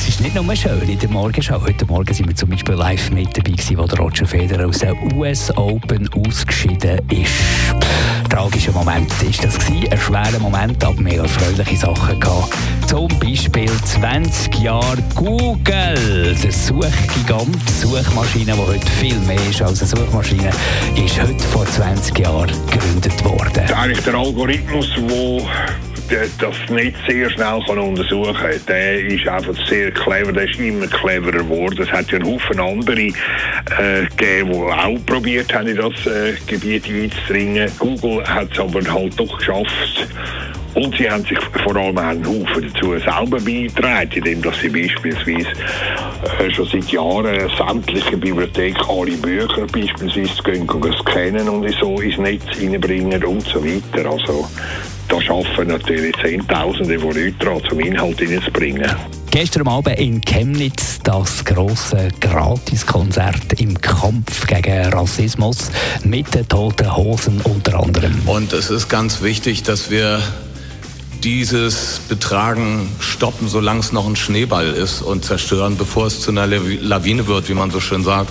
Es ist nicht nur schön in der Morgenschau. Heute Morgen sind wir zum Beispiel live mit dabei gewesen, wo der Roger Federer aus der US Open ausgeschieden ist. Tragischer Moment ist das gewesen, ein schwerer Moment, aber mehr erfreuliche Sachen gehabt. Zum Beispiel 20 Jahre Google, der Suchgigant, Suchmaschine, die heute viel mehr ist als eine Suchmaschine, ist heute vor 20 Jahren gegründet worden. Eigentlich der Algorithmus, der das nicht sehr schnell kann untersuchen kann, der ist einfach sehr clever, der ist immer cleverer geworden. Es hat ja einen Haufen andere äh, gegeben, die auch probiert haben, in das äh, Gebiet einzudringen. Google hat es aber halt doch geschafft, und sie haben sich vor allem einen Haufen dazu selber beigetragen, indem dass sie beispielsweise äh, schon seit Jahren sämtliche Bibliotheken, alle Bücher beispielsweise gehen, scannen und so ins Netz reinbringen und so weiter. Also da schaffen natürlich Zehntausende von Leuten dran, zum Inhalt reinzubringen. Gestern Abend in Chemnitz das große Gratiskonzert im Kampf gegen Rassismus mit den toten Hosen unter anderem. Und es ist ganz wichtig, dass wir dieses Betragen stoppen, solange es noch ein Schneeball ist und zerstören, bevor es zu einer Lawine wird, wie man so schön sagt.